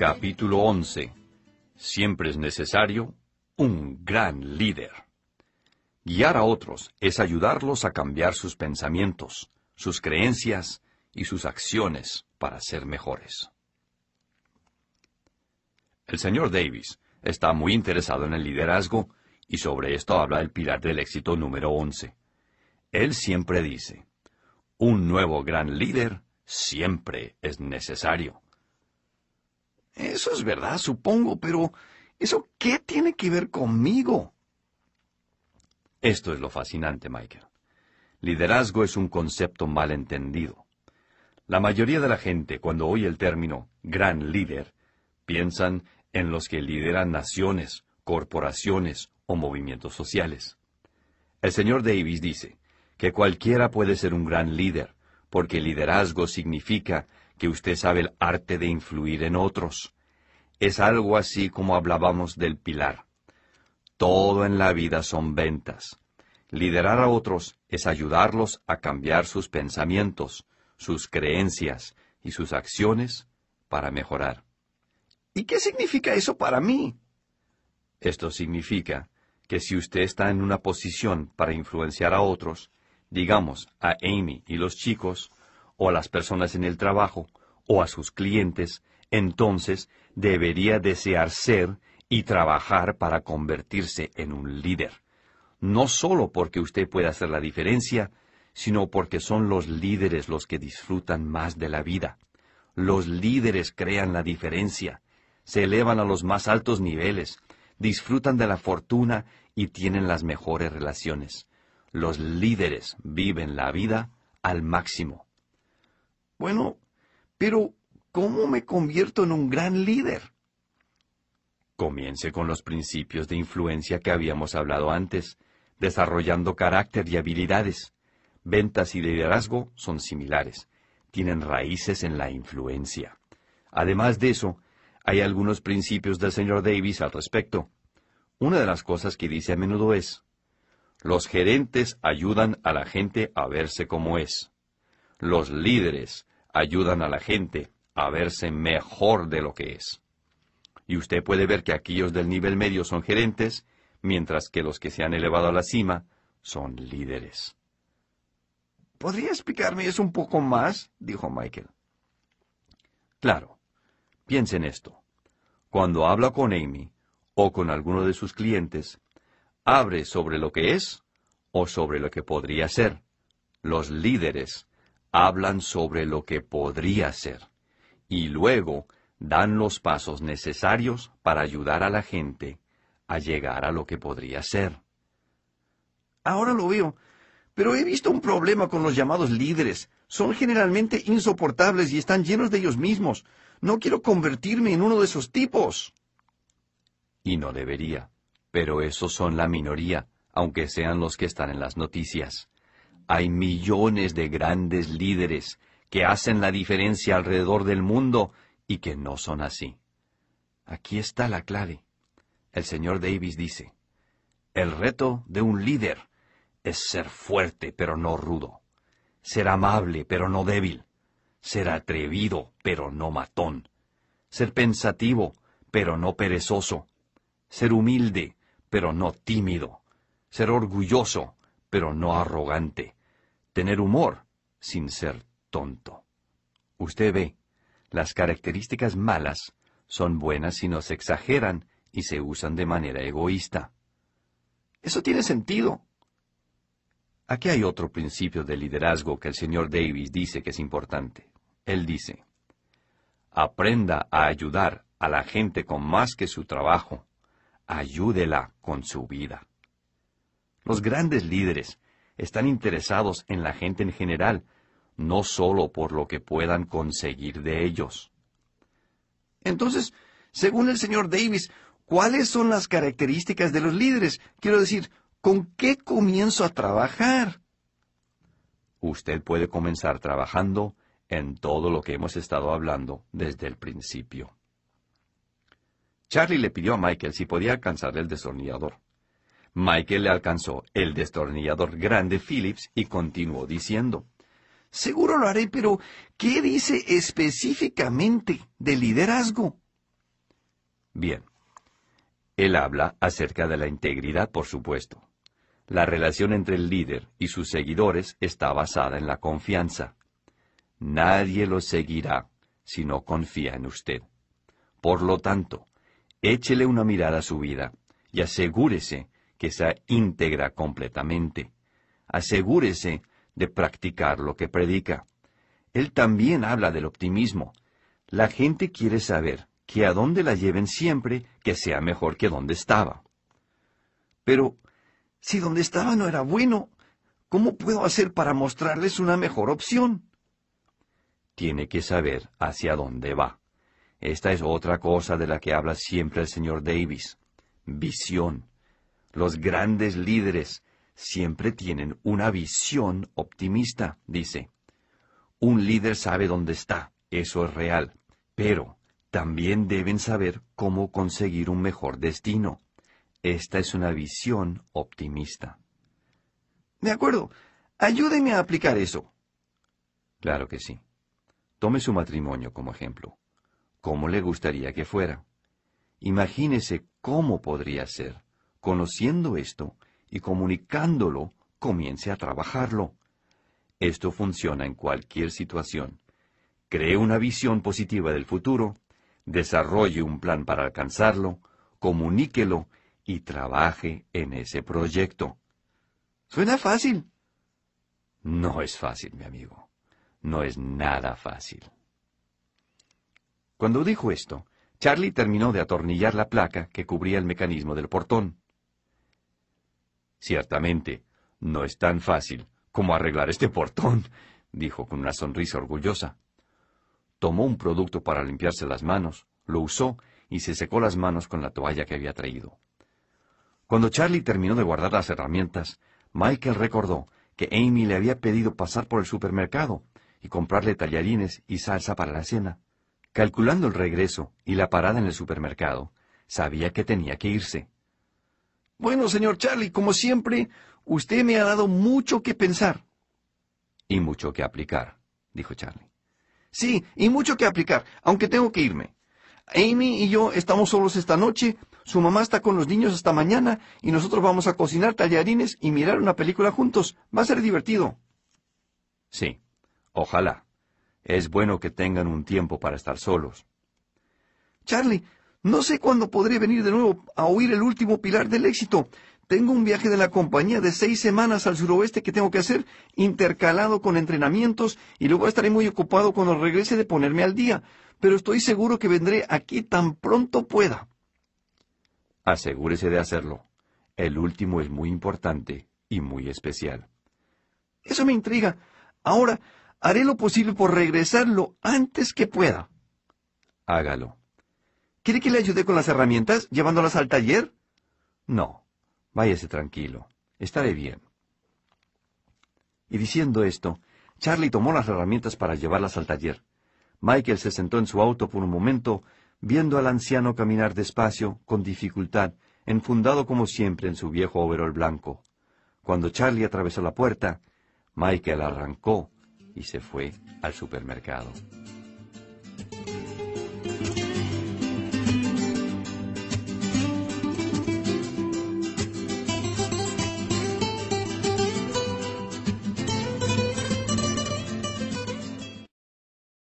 Capítulo 11. Siempre es necesario un gran líder. Guiar a otros es ayudarlos a cambiar sus pensamientos, sus creencias y sus acciones para ser mejores. El señor Davis está muy interesado en el liderazgo y sobre esto habla el pilar del éxito número 11. Él siempre dice, un nuevo gran líder siempre es necesario. Eso es verdad, supongo, pero ¿eso qué tiene que ver conmigo? Esto es lo fascinante, Michael. Liderazgo es un concepto mal entendido. La mayoría de la gente, cuando oye el término gran líder, piensan en los que lideran naciones, corporaciones o movimientos sociales. El señor Davis dice que cualquiera puede ser un gran líder, porque liderazgo significa que usted sabe el arte de influir en otros. Es algo así como hablábamos del pilar. Todo en la vida son ventas. Liderar a otros es ayudarlos a cambiar sus pensamientos, sus creencias y sus acciones para mejorar. ¿Y qué significa eso para mí? Esto significa que si usted está en una posición para influenciar a otros, digamos a Amy y los chicos, o a las personas en el trabajo, o a sus clientes, entonces debería desear ser y trabajar para convertirse en un líder. No solo porque usted puede hacer la diferencia, sino porque son los líderes los que disfrutan más de la vida. Los líderes crean la diferencia se elevan a los más altos niveles, disfrutan de la fortuna y tienen las mejores relaciones. Los líderes viven la vida al máximo. Bueno, pero ¿cómo me convierto en un gran líder? Comience con los principios de influencia que habíamos hablado antes, desarrollando carácter y habilidades. Ventas y liderazgo son similares, tienen raíces en la influencia. Además de eso, hay algunos principios del señor Davis al respecto. Una de las cosas que dice a menudo es, los gerentes ayudan a la gente a verse como es. Los líderes ayudan a la gente a verse mejor de lo que es. Y usted puede ver que aquellos del nivel medio son gerentes, mientras que los que se han elevado a la cima son líderes. ¿Podría explicarme eso un poco más? dijo Michael. Claro. Piense en esto. Cuando habla con Amy o con alguno de sus clientes, abre sobre lo que es o sobre lo que podría ser. Los líderes hablan sobre lo que podría ser y luego dan los pasos necesarios para ayudar a la gente a llegar a lo que podría ser. Ahora lo veo, pero he visto un problema con los llamados líderes. Son generalmente insoportables y están llenos de ellos mismos. No quiero convertirme en uno de esos tipos. Y no debería. Pero esos son la minoría, aunque sean los que están en las noticias. Hay millones de grandes líderes que hacen la diferencia alrededor del mundo y que no son así. Aquí está la clave. El señor Davis dice, el reto de un líder es ser fuerte pero no rudo, ser amable pero no débil, ser atrevido, pero no matón, ser pensativo, pero no perezoso, ser humilde, pero no tímido, ser orgulloso, pero no arrogante, tener humor sin ser tonto. Usted ve, las características malas son buenas si no se exageran y se usan de manera egoísta. Eso tiene sentido. Aquí hay otro principio de liderazgo que el señor Davis dice que es importante. Él dice, aprenda a ayudar a la gente con más que su trabajo, ayúdela con su vida. Los grandes líderes están interesados en la gente en general, no solo por lo que puedan conseguir de ellos. Entonces, según el señor Davis, ¿cuáles son las características de los líderes? Quiero decir, ¿con qué comienzo a trabajar? Usted puede comenzar trabajando en todo lo que hemos estado hablando desde el principio. Charlie le pidió a Michael si podía alcanzarle el destornillador. Michael le alcanzó el destornillador grande Phillips y continuó diciendo, Seguro lo haré, pero ¿qué dice específicamente de liderazgo? Bien. Él habla acerca de la integridad, por supuesto. La relación entre el líder y sus seguidores está basada en la confianza. Nadie lo seguirá si no confía en usted. Por lo tanto, échele una mirada a su vida y asegúrese que sea íntegra completamente. Asegúrese de practicar lo que predica. Él también habla del optimismo. La gente quiere saber que a dónde la lleven siempre que sea mejor que donde estaba. Pero, si donde estaba no era bueno, ¿cómo puedo hacer para mostrarles una mejor opción? Tiene que saber hacia dónde va. Esta es otra cosa de la que habla siempre el señor Davis. Visión. Los grandes líderes siempre tienen una visión optimista, dice. Un líder sabe dónde está, eso es real, pero también deben saber cómo conseguir un mejor destino. Esta es una visión optimista. De acuerdo. Ayúdeme a aplicar eso. Claro que sí. Tome su matrimonio como ejemplo. ¿Cómo le gustaría que fuera? Imagínese cómo podría ser. Conociendo esto y comunicándolo, comience a trabajarlo. Esto funciona en cualquier situación. Cree una visión positiva del futuro, desarrolle un plan para alcanzarlo, comuníquelo y trabaje en ese proyecto. Suena fácil. No es fácil, mi amigo. No es nada fácil. Cuando dijo esto, Charlie terminó de atornillar la placa que cubría el mecanismo del portón. Ciertamente, no es tan fácil como arreglar este portón, dijo con una sonrisa orgullosa. Tomó un producto para limpiarse las manos, lo usó y se secó las manos con la toalla que había traído. Cuando Charlie terminó de guardar las herramientas, Michael recordó que Amy le había pedido pasar por el supermercado y comprarle tallarines y salsa para la cena. Calculando el regreso y la parada en el supermercado, sabía que tenía que irse. Bueno, señor Charlie, como siempre, usted me ha dado mucho que pensar. Y mucho que aplicar, dijo Charlie. Sí, y mucho que aplicar, aunque tengo que irme. Amy y yo estamos solos esta noche, su mamá está con los niños hasta mañana y nosotros vamos a cocinar tallarines y mirar una película juntos. Va a ser divertido. Sí, ojalá. Es bueno que tengan un tiempo para estar solos. Charlie, no sé cuándo podré venir de nuevo a oír el último pilar del éxito. Tengo un viaje de la compañía de seis semanas al suroeste que tengo que hacer, intercalado con entrenamientos, y luego estaré muy ocupado cuando regrese de ponerme al día. Pero estoy seguro que vendré aquí tan pronto pueda. Asegúrese de hacerlo. El último es muy importante y muy especial. Eso me intriga. Ahora, haré lo posible por regresarlo antes que pueda. Hágalo. ¿Quiere que le ayude con las herramientas, llevándolas al taller? No, váyase tranquilo. Estaré bien. Y diciendo esto, Charlie tomó las herramientas para llevarlas al taller. Michael se sentó en su auto por un momento, viendo al anciano caminar despacio, con dificultad, enfundado como siempre en su viejo overol blanco. Cuando Charlie atravesó la puerta, Michael arrancó y se fue al supermercado.